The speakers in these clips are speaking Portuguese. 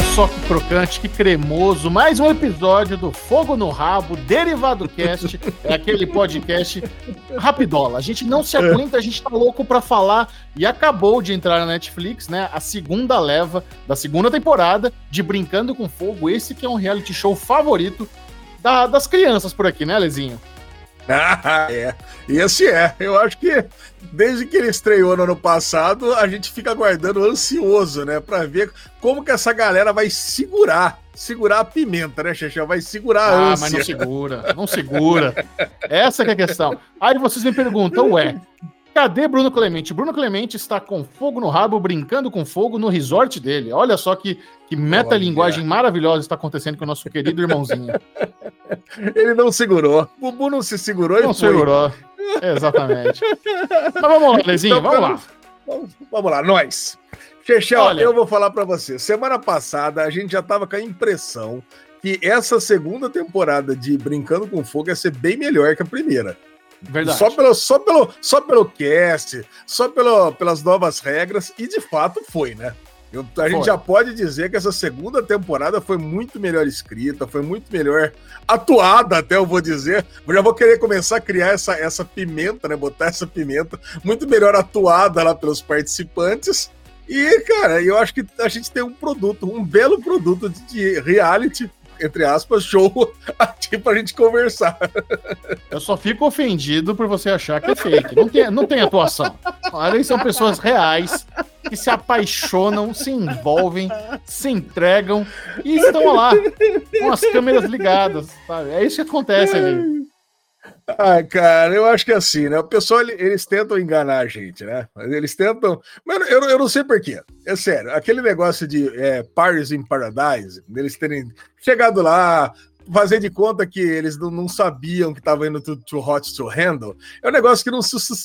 Olha só que crocante, que cremoso. Mais um episódio do Fogo no Rabo, Derivado Cast. É aquele podcast rapidola. A gente não se aguenta, a gente tá louco pra falar. E acabou de entrar na Netflix, né? A segunda leva da segunda temporada de Brincando com Fogo. Esse que é um reality show favorito da, das crianças por aqui, né, Lezinho? Ah, é. Esse é. Eu acho que desde que ele estreou no ano passado, a gente fica aguardando ansioso, né? Pra ver como que essa galera vai segurar. Segurar a pimenta, né, Xexé? Vai segurar a ah, ânsia. mas não segura, não segura. Essa é a questão. Aí vocês me perguntam, ué, Cadê Bruno Clemente? Bruno Clemente está com fogo no rabo, brincando com fogo no resort dele. Olha só que, que metalinguagem maravilhosa está acontecendo com o nosso querido irmãozinho. Ele não segurou. O Bubu não se segurou não e foi. segurou. Exatamente. Mas vamos lá, Lezinho, então, vamos lá. Vamos, vamos lá, nós. Chechel, eu vou falar para você. Semana passada a gente já tava com a impressão que essa segunda temporada de Brincando com Fogo ia ser bem melhor que a primeira. Verdade. Só pelo, só pelo, só pelo cast, só pelo, pelas novas regras, e de fato foi, né? Eu, a foi. gente já pode dizer que essa segunda temporada foi muito melhor escrita, foi muito melhor atuada, até eu vou dizer. Eu já vou querer começar a criar essa, essa pimenta, né? Botar essa pimenta muito melhor atuada lá pelos participantes. E, cara, eu acho que a gente tem um produto, um belo produto de reality entre aspas, show aqui pra gente conversar. Eu só fico ofendido por você achar que é fake. Não tem, não tem atuação. Ali são pessoas reais que se apaixonam, se envolvem, se entregam e estão lá com as câmeras ligadas. Sabe? É isso que acontece ali. Ai, cara, eu acho que é assim, né? O pessoal, eles tentam enganar a gente, né? Eles tentam. Mas eu, eu não sei porquê. É sério, aquele negócio de é, Paris in Paradise, eles terem chegado lá, fazer de conta que eles não, não sabiam que estava indo to, Hot to Handle, é um negócio que não,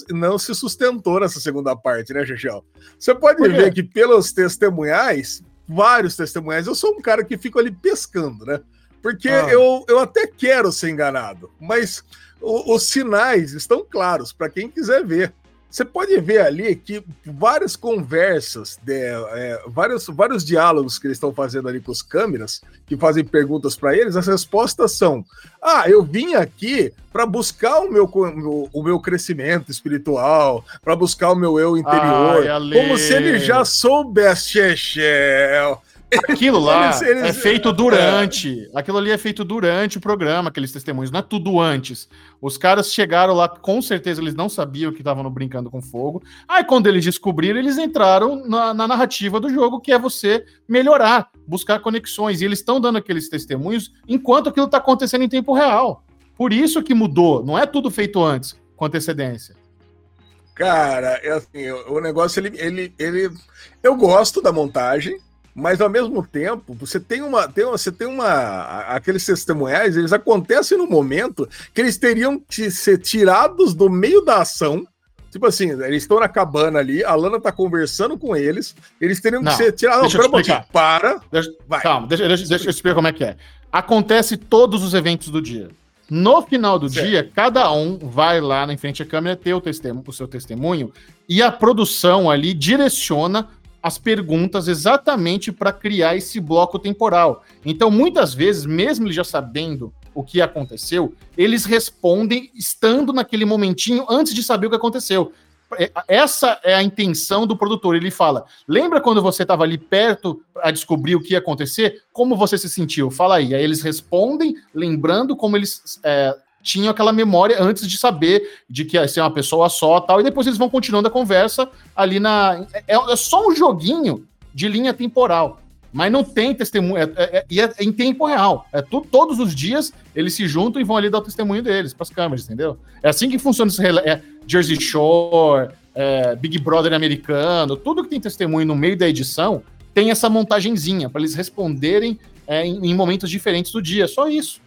não se sustentou nessa segunda parte, né, Chechel? Você pode ver que pelos testemunhais, vários testemunhais, eu sou um cara que fico ali pescando, né? Porque ah. eu, eu até quero ser enganado, mas os sinais estão claros para quem quiser ver. Você pode ver ali que várias conversas, de, é, vários, vários diálogos que eles estão fazendo ali com as câmeras, que fazem perguntas para eles, as respostas são: Ah, eu vim aqui para buscar o meu, o, o, meu crescimento espiritual, para buscar o meu eu interior. Ai, como se ele já soubesse, Chechel. Aquilo lá eles, eles, é feito durante. Aquilo ali é feito durante o programa, aqueles testemunhos, não é tudo antes. Os caras chegaram lá, com certeza eles não sabiam que estavam brincando com fogo. Aí, quando eles descobriram, eles entraram na, na narrativa do jogo, que é você melhorar, buscar conexões. E eles estão dando aqueles testemunhos enquanto aquilo está acontecendo em tempo real. Por isso que mudou, não é tudo feito antes, com antecedência. Cara, é assim, o negócio ele, ele, ele. Eu gosto da montagem, mas ao mesmo tempo você tem uma, tem você tem uma aqueles testemunhais eles acontecem no momento que eles teriam que ser tirados do meio da ação. Tipo assim eles estão na cabana ali a Lana tá conversando com eles eles teriam não, que ser tirados. deixa não, eu para. Deixa, vai. calma deixa, deixa, deixa eu explicar como é que é. Acontece todos os eventos do dia. No final do certo. dia, cada um vai lá na frente da câmera ter o, testemunho, o seu testemunho e a produção ali direciona as perguntas exatamente para criar esse bloco temporal. Então, muitas vezes, mesmo já sabendo o que aconteceu, eles respondem estando naquele momentinho antes de saber o que aconteceu. É, essa é a intenção do produtor. Ele fala: lembra quando você estava ali perto a descobrir o que ia acontecer? Como você se sentiu? Fala aí. Aí eles respondem, lembrando como eles é, tinham aquela memória antes de saber de que ia ser uma pessoa só tal, e depois eles vão continuando a conversa ali na. É, é só um joguinho de linha temporal. Mas não tem testemunho, é, é, é, é em tempo real. É tu, todos os dias eles se juntam e vão ali dar o testemunho deles para as câmeras, entendeu? É assim que funciona esse é, Jersey Shore, é, Big Brother americano, tudo que tem testemunho no meio da edição tem essa montagenzinha para eles responderem é, em, em momentos diferentes do dia. Só isso.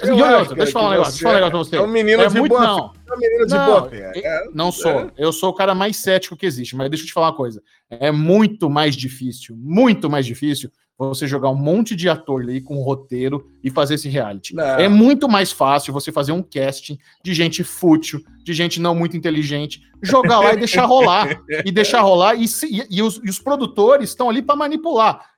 Eu e outra, deixa eu falar um negócio, deixa eu falar um negócio pra você. É um menino é de muito, boa não. É um menino de não, é, Não sou. É. Eu sou o cara mais cético que existe, mas deixa eu te falar uma coisa. É muito mais difícil, muito mais difícil você jogar um monte de ator ali com roteiro e fazer esse reality. Não. É muito mais fácil você fazer um casting de gente fútil, de gente não muito inteligente, jogar lá e deixar rolar. e deixar rolar, e, e, e, os, e os produtores estão ali para manipular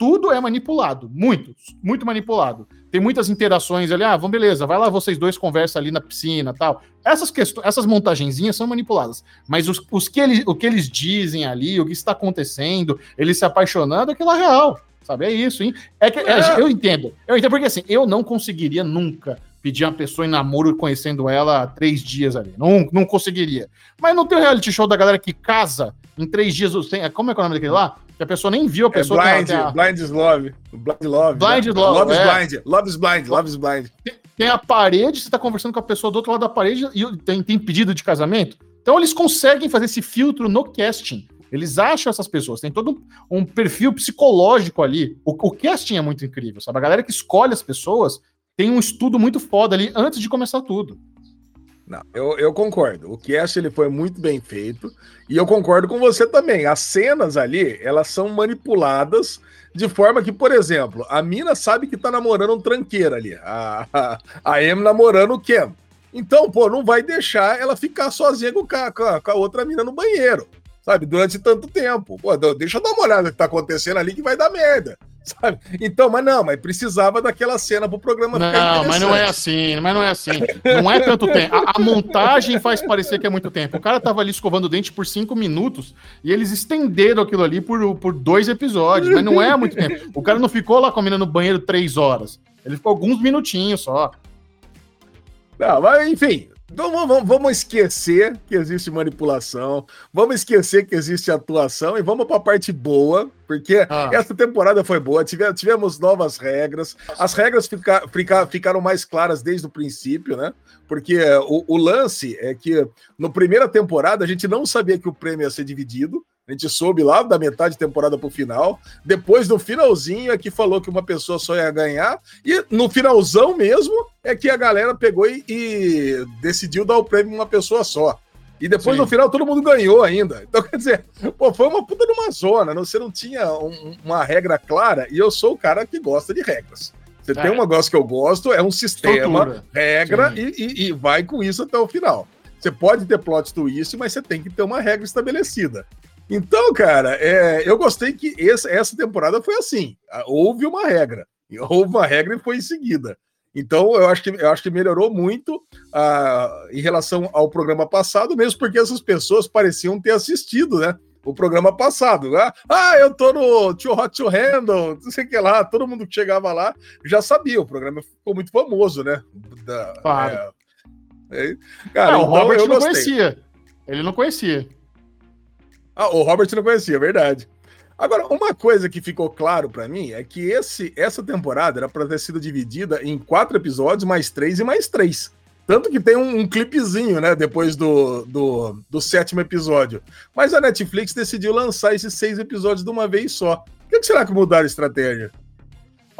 tudo é manipulado. Muito, muito manipulado. Tem muitas interações ali. Ah, vamos, beleza, vai lá, vocês dois conversam ali na piscina tal. Essas questões, essas montagenzinhas são manipuladas. Mas os, os que eles, o que eles dizem ali, o que está acontecendo, eles se apaixonando, aquilo é real. Sabe? É isso, hein? É que, é, é. eu entendo. Eu entendo, porque assim, eu não conseguiria nunca pedir uma pessoa em namoro conhecendo ela há três dias ali. Não, não conseguiria. Mas não tem o reality show da galera que casa em três dias. Como é que é o nome daquele lá? Que a pessoa nem viu a é pessoa. É blind, a... blind is love. Blind love. Blind né? love. Love é. is blind. Love is blind. Love is blind. Tem, tem a parede, você tá conversando com a pessoa do outro lado da parede e tem, tem pedido de casamento. Então eles conseguem fazer esse filtro no casting. Eles acham essas pessoas, tem todo um, um perfil psicológico ali. O, o, casting é muito incrível, sabe? A galera que escolhe as pessoas tem um estudo muito foda ali antes de começar tudo. Não, eu, eu concordo. O cast ele foi muito bem feito e eu concordo com você também. As cenas ali, elas são manipuladas de forma que, por exemplo, a mina sabe que tá namorando um tranqueira ali. A, a, a namorando o Ken. Então, pô, não vai deixar ela ficar sozinha com a, com a outra mina no banheiro sabe? Durante tanto tempo. Pô, deixa eu dar uma olhada no que tá acontecendo ali que vai dar merda. Sabe? Então, mas não, mas precisava daquela cena pro programa Não, mas não é assim, mas não é assim. Não é tanto tempo. A, a, montagem faz parecer que é muito tempo. O cara tava ali escovando o dente por cinco minutos e eles estenderam aquilo ali por, por dois episódios, mas não é muito tempo. O cara não ficou lá comendo no banheiro três horas. Ele ficou alguns minutinhos só. Não, mas enfim, então vamos, vamos, esquecer que existe manipulação, vamos esquecer que existe atuação e vamos para a parte boa, porque ah. essa temporada foi boa, tivemos, tivemos novas regras, as regras fica, fica, ficaram mais claras desde o princípio, né? Porque o, o lance é que no primeira temporada a gente não sabia que o prêmio ia ser dividido, a gente soube lá da metade da temporada pro final. Depois, no finalzinho, é que falou que uma pessoa só ia ganhar. E no finalzão mesmo, é que a galera pegou e, e decidiu dar o prêmio uma pessoa só. E depois, Sim. no final, todo mundo ganhou ainda. Então, quer dizer, pô, foi uma puta de uma zona. Você não tinha um, uma regra clara. E eu sou o cara que gosta de regras. Você é. tem um negócio que eu gosto, é um sistema, Estrutura. regra, e, e, e vai com isso até o final. Você pode ter plot twist, mas você tem que ter uma regra estabelecida. Então, cara, é, eu gostei que essa, essa temporada foi assim. Houve uma regra. Houve uma regra e foi em seguida. Então, eu acho que, eu acho que melhorou muito uh, em relação ao programa passado, mesmo porque essas pessoas pareciam ter assistido, né? O programa passado. Né? Ah, eu tô no Too Hot to Handle, não sei o que lá. Todo mundo que chegava lá já sabia. O programa ficou muito famoso, né? Da, claro. É, é, cara, não, então, o Robert não conhecia. Ele não conhecia. Ah, o Robert não conhecia, verdade. Agora, uma coisa que ficou claro para mim é que esse, essa temporada era para ter sido dividida em quatro episódios, mais três e mais três. Tanto que tem um, um clipezinho, né, depois do, do, do, sétimo episódio. Mas a Netflix decidiu lançar esses seis episódios de uma vez só. Que, que será que mudaram a estratégia?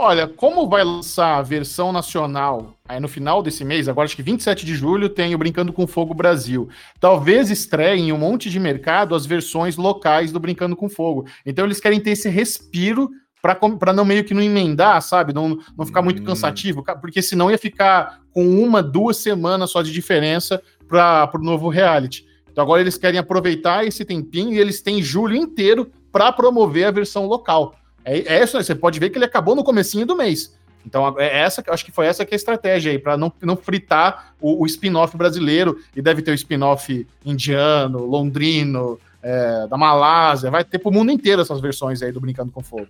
Olha, como vai lançar a versão nacional aí no final desse mês, agora acho que 27 de julho, tem o Brincando com Fogo Brasil. Talvez estreiem em um monte de mercado as versões locais do Brincando com Fogo. Então eles querem ter esse respiro para não meio que não emendar, sabe? Não, não ficar muito hum. cansativo, porque senão ia ficar com uma, duas semanas só de diferença para o novo reality. Então agora eles querem aproveitar esse tempinho e eles têm julho inteiro para promover a versão local. É, é isso, você pode ver que ele acabou no comecinho do mês. Então, é essa, acho que foi essa que é a estratégia aí, para não, não fritar o, o spin-off brasileiro, e deve ter o spin-off indiano, londrino, é, da Malásia, vai ter pro mundo inteiro essas versões aí do Brincando com Fogo.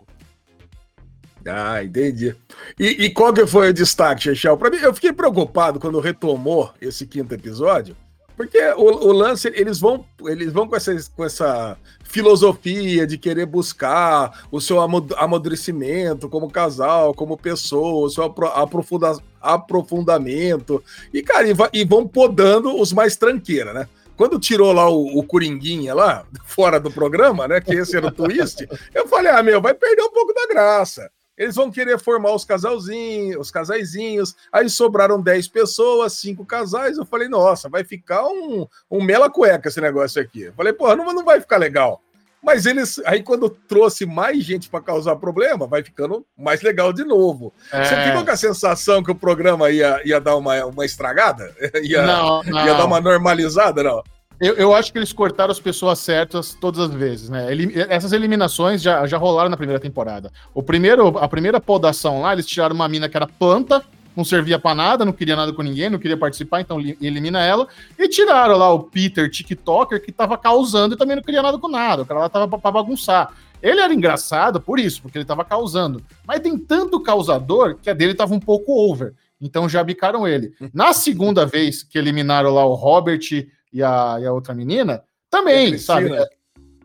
Ah, entendi. E, e qual que foi o destaque, Chechel? Para mim, eu fiquei preocupado quando retomou esse quinto episódio, porque o, o, lance, eles vão, eles vão com, essa, com essa filosofia de querer buscar o seu amadurecimento como casal, como pessoa, o seu aprofunda, aprofundamento. E, cara, e, e, vão podando os mais tranqueira, né? Quando tirou lá o, o Coringuinha lá, fora do programa, né? Que esse era o twist, eu falei, ah, meu, vai perder um pouco da graça. Eles vão querer formar os casalzinhos, os casaizinhos. Aí sobraram 10 pessoas, cinco casais. Eu falei, nossa, vai ficar um, um mela cueca esse negócio aqui. Eu falei, porra, não, não vai ficar legal. Mas eles, aí quando trouxe mais gente para causar problema, vai ficando mais legal de novo. É. Você ficou com a sensação que o programa ia, ia dar uma, uma estragada? Ia, não, não. ia dar uma normalizada, não? Eu, eu, acho que eles cortaram as pessoas certas todas as vezes, né? Essas eliminações já, já rolaram na primeira temporada. O primeiro, a primeira podação lá, eles tiraram uma mina que era planta, não servia para nada, não queria nada com ninguém, não queria participar, então elimina ela. E tiraram lá o Peter, TikToker, que tava causando e também não queria nada com nada. O cara lá tava pra bagunçar. Ele era engraçado por isso, porque ele tava causando. Mas tem tanto causador que a dele tava um pouco over. Então já bicaram ele. Na segunda vez que eliminaram lá o Robert e a, e a outra menina, também, sabe? É,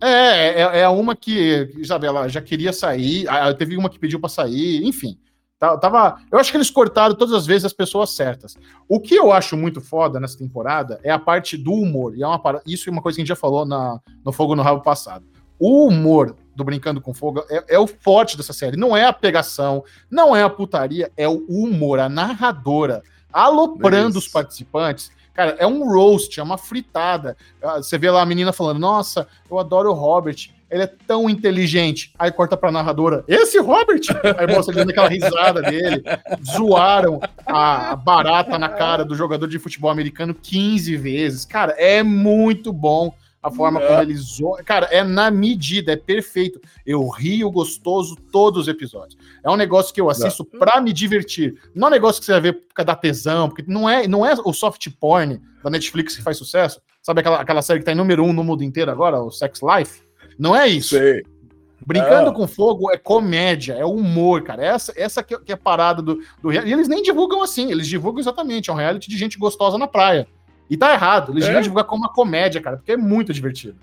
é, é, é uma que, sabe, ela já queria sair, teve uma que pediu para sair, enfim. Tava, eu acho que eles cortaram todas as vezes as pessoas certas. O que eu acho muito foda nessa temporada é a parte do humor. E é uma, isso é uma coisa que a gente já falou na, no Fogo no Rabo passado. O humor do Brincando com Fogo é, é, o forte dessa série. Não é a pegação, não é a putaria, é o humor, a narradora aloprando os participantes Cara, é um roast, é uma fritada. Ah, você vê lá a menina falando: Nossa, eu adoro o Robert. Ele é tão inteligente. Aí corta pra narradora: Esse Robert? Aí mostra ele dando aquela risada dele. Zoaram a barata na cara do jogador de futebol americano 15 vezes. Cara, é muito bom a forma como ele zoa. Cara, é na medida, é perfeito. Eu rio gostoso todos os episódios. É um negócio que eu assisto não. pra me divertir. Não é um negócio que você vai ver por causa da tesão, porque não é, não é o soft porn da Netflix que faz sucesso. Sabe aquela, aquela série que tá em número um no mundo inteiro agora, o Sex Life? Não é isso. Sei. Brincando com Fogo é comédia, é humor, cara. Essa, essa que, é a parada do, do. E eles nem divulgam assim, eles divulgam exatamente. É um reality de gente gostosa na praia. E tá errado. Eles é? divulgar como uma comédia, cara, porque é muito divertido.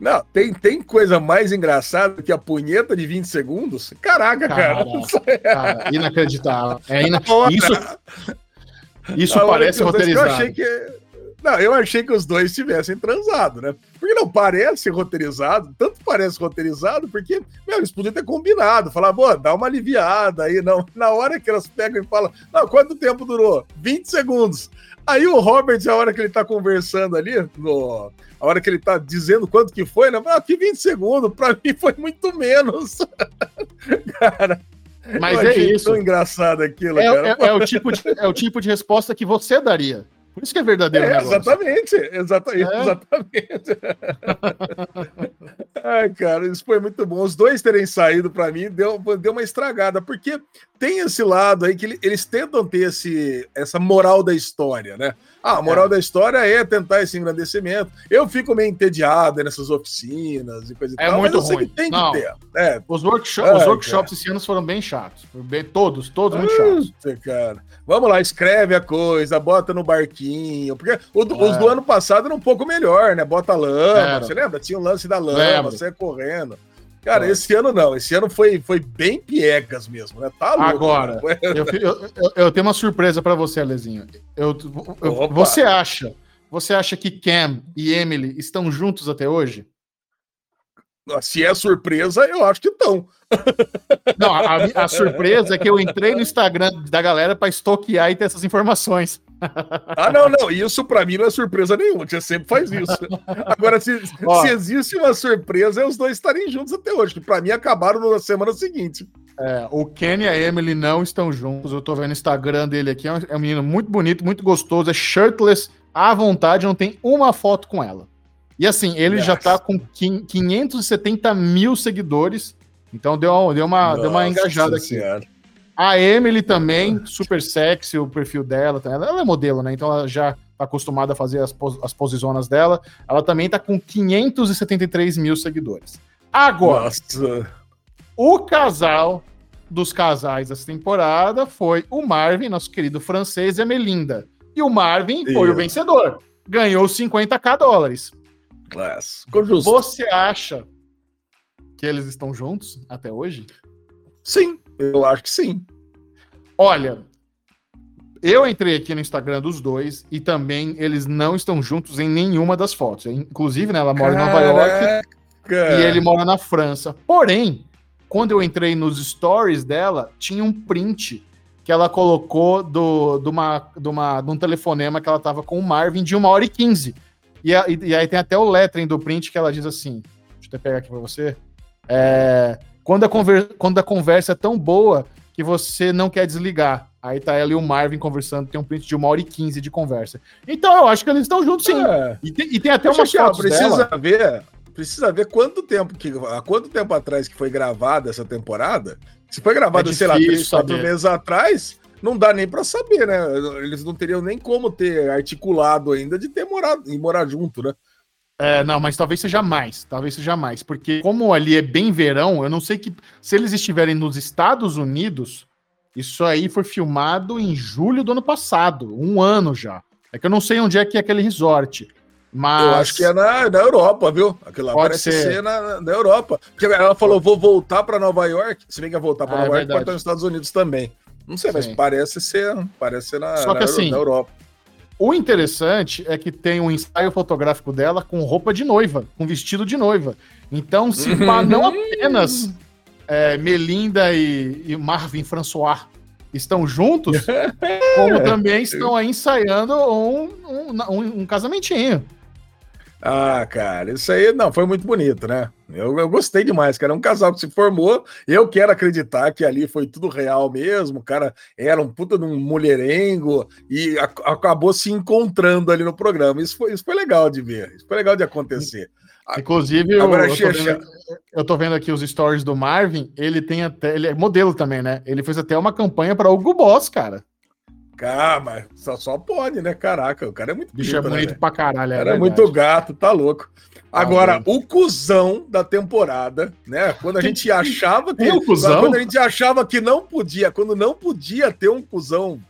Não, tem, tem coisa mais engraçada que a punheta de 20 segundos? Caraca, cara. cara inacreditável. É inacreditável. Isso, isso parece roteirizado. Eu achei que não, eu achei que os dois tivessem transado, né? Porque não parece roteirizado, tanto parece roteirizado, porque, meu, eles podiam ter combinado, falar, pô, dá uma aliviada aí, não. Na hora que elas pegam e falam, não, quanto tempo durou? 20 segundos. Aí o Robert, a hora que ele tá conversando ali, no, a hora que ele tá dizendo quanto que foi, né? Ah, que 20 segundos, pra mim foi muito menos. cara. Mas é isso. tão engraçado aquilo, é, é, é, o tipo de, é o tipo de resposta que você daria. Por isso que é verdadeiro. É, exatamente, exatamente, é. exatamente. Ai, cara, isso foi muito bom. Os dois terem saído para mim deu, deu uma estragada, porque tem esse lado aí que eles tentam ter esse, essa moral da história, né? Ah, a moral é. da história é tentar esse engrandecimento. Eu fico meio entediado nessas oficinas e coisa e é tal, muito ruim. tem Não. que ter. É. Os, workshop, Ai, os workshops esse ano foram bem chatos. Bem, todos, todos muito chatos. Cara. Vamos lá, escreve a coisa, bota no barquinho. Porque o, é. os do ano passado eram um pouco melhor, né? Bota lama. Você lembra? Tinha o lance da lama, Lembro. você correndo. Cara, esse ano não. Esse ano foi, foi bem piegas mesmo, né? Tá louco. Agora, eu, eu, eu, tenho uma surpresa para você, Alezinho. Eu, você acha, você acha que Cam e Emily estão juntos até hoje? Se é surpresa, eu acho que estão. Não, a, a, surpresa é que eu entrei no Instagram da galera para estoquear e ter essas informações. Ah, não, não. Isso para mim não é surpresa nenhuma. Você sempre faz isso. Agora, se, se existe uma surpresa, é os dois estarem juntos até hoje, que para mim acabaram na semana seguinte. É, o Kenny e a Emily não estão juntos. Eu tô vendo o Instagram dele aqui. É um, é um menino muito bonito, muito gostoso. É shirtless à vontade, não tem uma foto com ela. E assim, ele yes. já tá com 570 mil seguidores. Então deu, deu, uma, deu uma engajada aqui. Senhora. A Emily também, super sexy, o perfil dela. Ela é modelo, né? Então ela já tá acostumada a fazer as, pos, as posizonas dela. Ela também tá com 573 mil seguidores. Agora, Nossa. o casal dos casais dessa temporada foi o Marvin, nosso querido francês, e a Melinda. E o Marvin foi o vencedor. Ganhou 50k dólares. Class. Você acha que eles estão juntos até hoje? Sim, eu acho que sim. Olha, eu entrei aqui no Instagram dos dois e também eles não estão juntos em nenhuma das fotos. Inclusive, né, ela mora Caraca. em Nova York e ele mora na França. Porém, quando eu entrei nos stories dela, tinha um print que ela colocou do, do uma, do uma, de um telefonema que ela tava com o Marvin de uma hora e quinze. E, e, aí tem até o lettering do print que ela diz assim: deixa eu pegar aqui para você. É, quando, a conver, quando a conversa é tão boa que você não quer desligar. Aí tá ela e o Marvin conversando, tem um print de uma hora e quinze de conversa. Então eu acho que eles estão juntos sim. É. E, tem, e, tem, até uma fotos precisa dela. ver, precisa ver quanto tempo que há quanto tempo atrás que foi gravada essa temporada. Se foi gravada, é sei lá, três, quatro meses atrás, não dá nem para saber, né? Eles não teriam nem como ter articulado ainda de ter morado e morar junto, né? É, não, mas talvez seja mais, talvez seja mais, porque como ali é bem verão, eu não sei que se eles estiverem nos Estados Unidos, isso aí foi filmado em julho do ano passado, um ano já. É que eu não sei onde é que é aquele resort. Mas... Eu acho que é na, na Europa, viu? Aquilo lá parece ser, ser na, na, Europa. Porque ela falou, vou voltar para Nova York. Se bem que ia voltar para ah, é Nova é York, pode estar nos Estados Unidos também. Não sei, Sim. mas parece ser, parece ser na, Só que, na, assim, na Europa. O interessante é que tem um ensaio fotográfico dela com roupa de noiva, com vestido de noiva. Então, se não apenas é, Melinda e, e, Marvin François estão juntos, como também estão aí ensaiando um, um, um, um casamentinho. Ah, cara, isso aí não foi muito bonito, né? Eu, eu gostei demais, cara. É um casal que se formou. Eu quero acreditar que ali foi tudo real mesmo. O cara era um puta de um mulherengo e a, acabou se encontrando ali no programa. Isso foi, isso foi legal de ver. Isso foi legal de acontecer. Inclusive, Agora, eu, eu, tô vendo, eu tô vendo aqui os stories do Marvin. Ele tem até. Ele é modelo também, né? Ele fez até uma campanha para Hugo Boss, cara. Ah, mas só, só pode, né? Caraca, o cara é muito Bicho é bonito né, pra caralho, é, cara é muito gato, tá louco. Ah, Agora, ah, o cuzão da temporada, né? Quando a gente achava que. O cuzão? Quando a gente achava que não podia, quando não podia ter um cuzão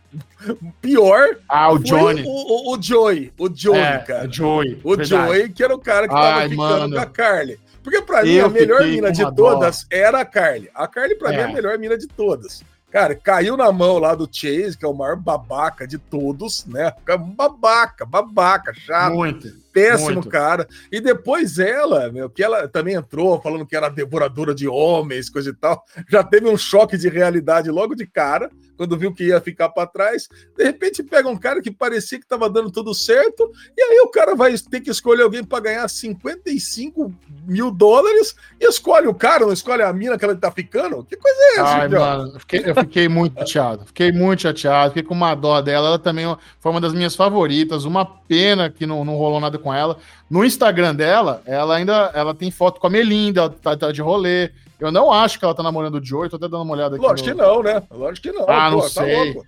pior. Ah, o Johnny. O, o, o Joey. O Joey, é, cara. O Joey. O verdade. Joey, que era o cara que tava Ai, ficando mano. com a Carly. Porque pra mim, a melhor mina de todas era a Carly. A Carly, pra é. mim, é a melhor mina de todas. Cara, caiu na mão lá do Chase, que é o maior babaca de todos, né? Babaca, babaca, chato. Muito. Péssimo muito. cara. E depois ela, meu, que ela também entrou falando que era devoradora de homens, coisa e tal, já teve um choque de realidade logo de cara quando viu que ia ficar para trás. De repente pega um cara que parecia que estava dando tudo certo, e aí o cara vai ter que escolher alguém para ganhar 55 mil dólares e escolhe o cara, não escolhe a mina que ela tá ficando? Que coisa é essa? Ai, mano, eu fiquei, eu fiquei muito chateado. Fiquei muito chateado, fiquei com uma dó dela. Ela também foi uma das minhas favoritas. Uma pena que não, não rolou nada com ela. No Instagram dela, ela ainda ela tem foto com a Melinda, ela tá, tá de rolê. Eu não acho que ela tá namorando o Joey, tô até dando uma olhada aqui. Lógico no... que não, né? Lógico que não. Ah, não pô, tá sei. Tá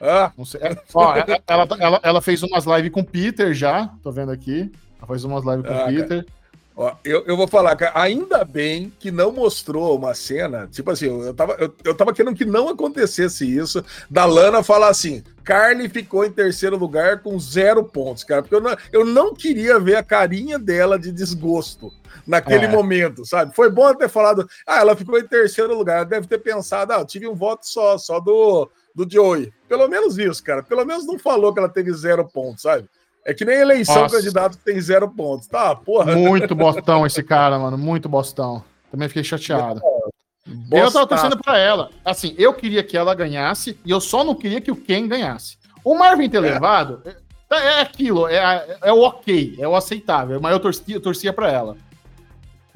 ah. Não sei. Ó, ela, ela, ela, fez umas lives com o Peter já, tô vendo aqui. Ela fez umas lives com o ah, Peter. Ó, eu, eu vou falar, cara, ainda bem que não mostrou uma cena, tipo assim, eu tava, eu, eu tava querendo que não acontecesse isso, da Lana falar assim, Carly ficou em terceiro lugar com zero pontos, cara, porque eu não, eu não queria ver a carinha dela de desgosto naquele é. momento, sabe? Foi bom ter falado, ah, ela ficou em terceiro lugar, ela deve ter pensado, ah, eu tive um voto só, só do, do Joey. Pelo menos isso, cara. Pelo menos não falou que ela teve zero pontos, sabe? É que nem eleição Nossa. candidato que tem zero pontos, tá? Porra. Muito bostão esse cara, mano. Muito bostão. Também fiquei chateado. Eu tava torcendo pra ela. Assim, eu queria que ela ganhasse e eu só não queria que o Ken ganhasse. O Marvin ter é. levado é, é aquilo, é, é o ok, é o aceitável, mas eu torcia, eu torcia pra ela.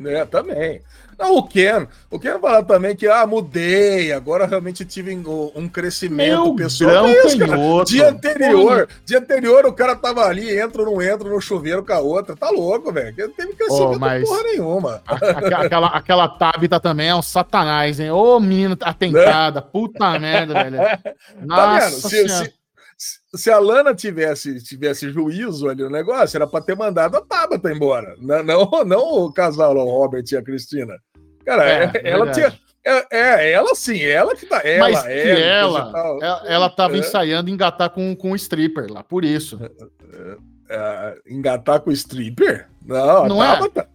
É, também. Não, o Ken, o Ken fala também que, ah, mudei, agora realmente tive um crescimento Meu pessoal. É isso, dia anterior, dia anterior o cara tava ali, entra ou não entra no chuveiro com a outra, tá louco, velho, não teve crescimento oh, mas porra nenhuma. A, aquela, aquela Tabita também é um satanás, hein? Ô, menina atentada, puta merda, velho. Nossa tá se, se, se a Lana tivesse, tivesse juízo ali no negócio, era para ter mandado a Tabata embora. Não, não, não o casal, o Robert e a Cristina. Cara, é, é ela tinha. É, é, ela sim, ela que tá. Ela, Mas ela, ela, ela, ela tava é. ensaiando engatar com, com o stripper lá, por isso. Engatar com o stripper? Não, não a Tabata, é?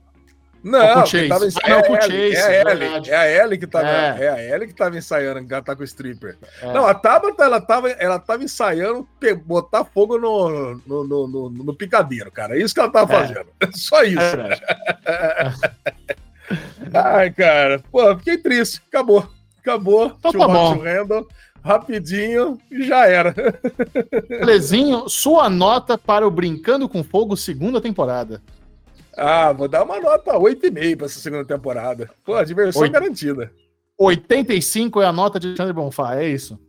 Não, quem tava ensaiando. Ah, é, Chase, é, a Ellie, é a Ellie que tava, é. é a Ellie que tava ensaiando engatar com o stripper. É. Não, a Tabata, ela tava, ela tava ensaiando botar fogo no, no, no, no, no picadeiro, cara. É isso que ela tava fazendo. Só isso. Ai, cara. Pô, fiquei triste. Acabou. Acabou. Então tá bom. Randall, rapidinho e já era. Lezinho, sua nota para o Brincando com Fogo segunda temporada. Ah, vou dar uma nota 8,5 para essa segunda temporada. Pô, diversão 8... garantida. 85 é a nota de Alexandre Bonfá, é isso?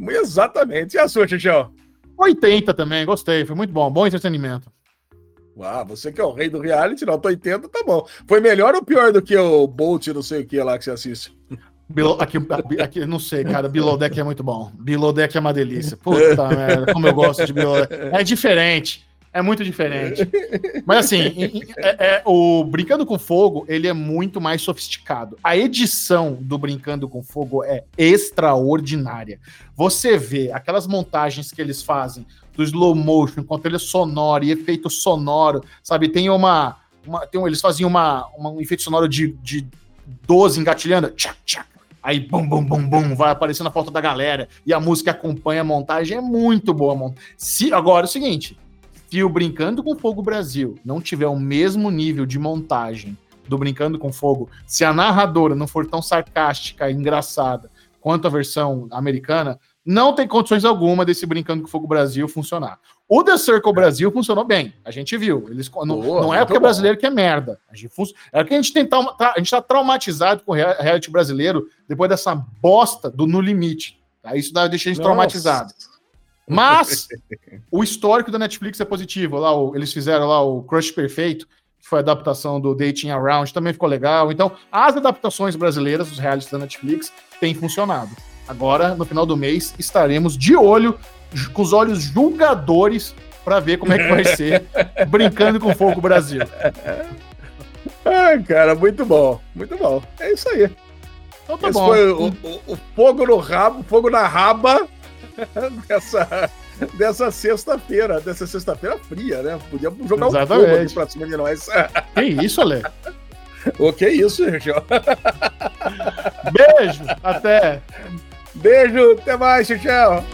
Exatamente. E a sua, Tichão? 80 também, gostei. Foi muito bom. Bom entretenimento. Ah, você que é o rei do reality, nota 80, tá bom. Foi melhor ou pior do que o Bolt, não sei o que lá que você assiste? Aqui, aqui, não sei, cara. Below Deck é muito bom. Below Deck é uma delícia. Puta merda, como eu gosto de Below Deck. É diferente. É muito diferente. Mas assim, é, é, o Brincando com Fogo, ele é muito mais sofisticado. A edição do Brincando com Fogo é extraordinária. Você vê aquelas montagens que eles fazem do slow motion, com trilha sonora e efeito sonoro, sabe? Tem uma. uma tem um, eles faziam uma, uma, um efeito sonoro de, de 12 engatilhando. Tchac, tchac, aí bum, bum, bum, bum, vai aparecendo a foto da galera e a música acompanha a montagem, é muito boa. Se, agora é o seguinte, se o Brincando com Fogo Brasil não tiver o mesmo nível de montagem do Brincando com Fogo, se a narradora não for tão sarcástica e engraçada quanto a versão americana, não tem condições alguma desse Brincando com Fogo Brasil funcionar. O The Circle Brasil funcionou bem, a gente viu. Eles, Boa, não, não é porque é brasileiro que é merda. A gente, é que a gente tem tá, a gente tá traumatizado com o reality brasileiro depois dessa bosta do No Limite. Tá? Isso deixa a gente Nossa. traumatizado. Mas o histórico da Netflix é positivo. Lá, o, eles fizeram lá o Crush Perfeito, que foi a adaptação do Dating Around, também ficou legal. Então, as adaptações brasileiras dos realities da Netflix têm funcionado. Agora, no final do mês, estaremos de olho, com os olhos julgadores, para ver como é que vai ser Brincando com Fogo Brasil. Ah, cara, muito bom, muito bom. É isso aí. Então tá Esse bom. foi o, o, o fogo no rabo, fogo na raba dessa, dessa sexta-feira, dessa sexta-feira fria, né? Podia jogar Exatamente. um fogo aqui pra cima de nós. Que isso, Ale? o que é isso? Beijo, até. Beijo, até mais, tchau, tchau.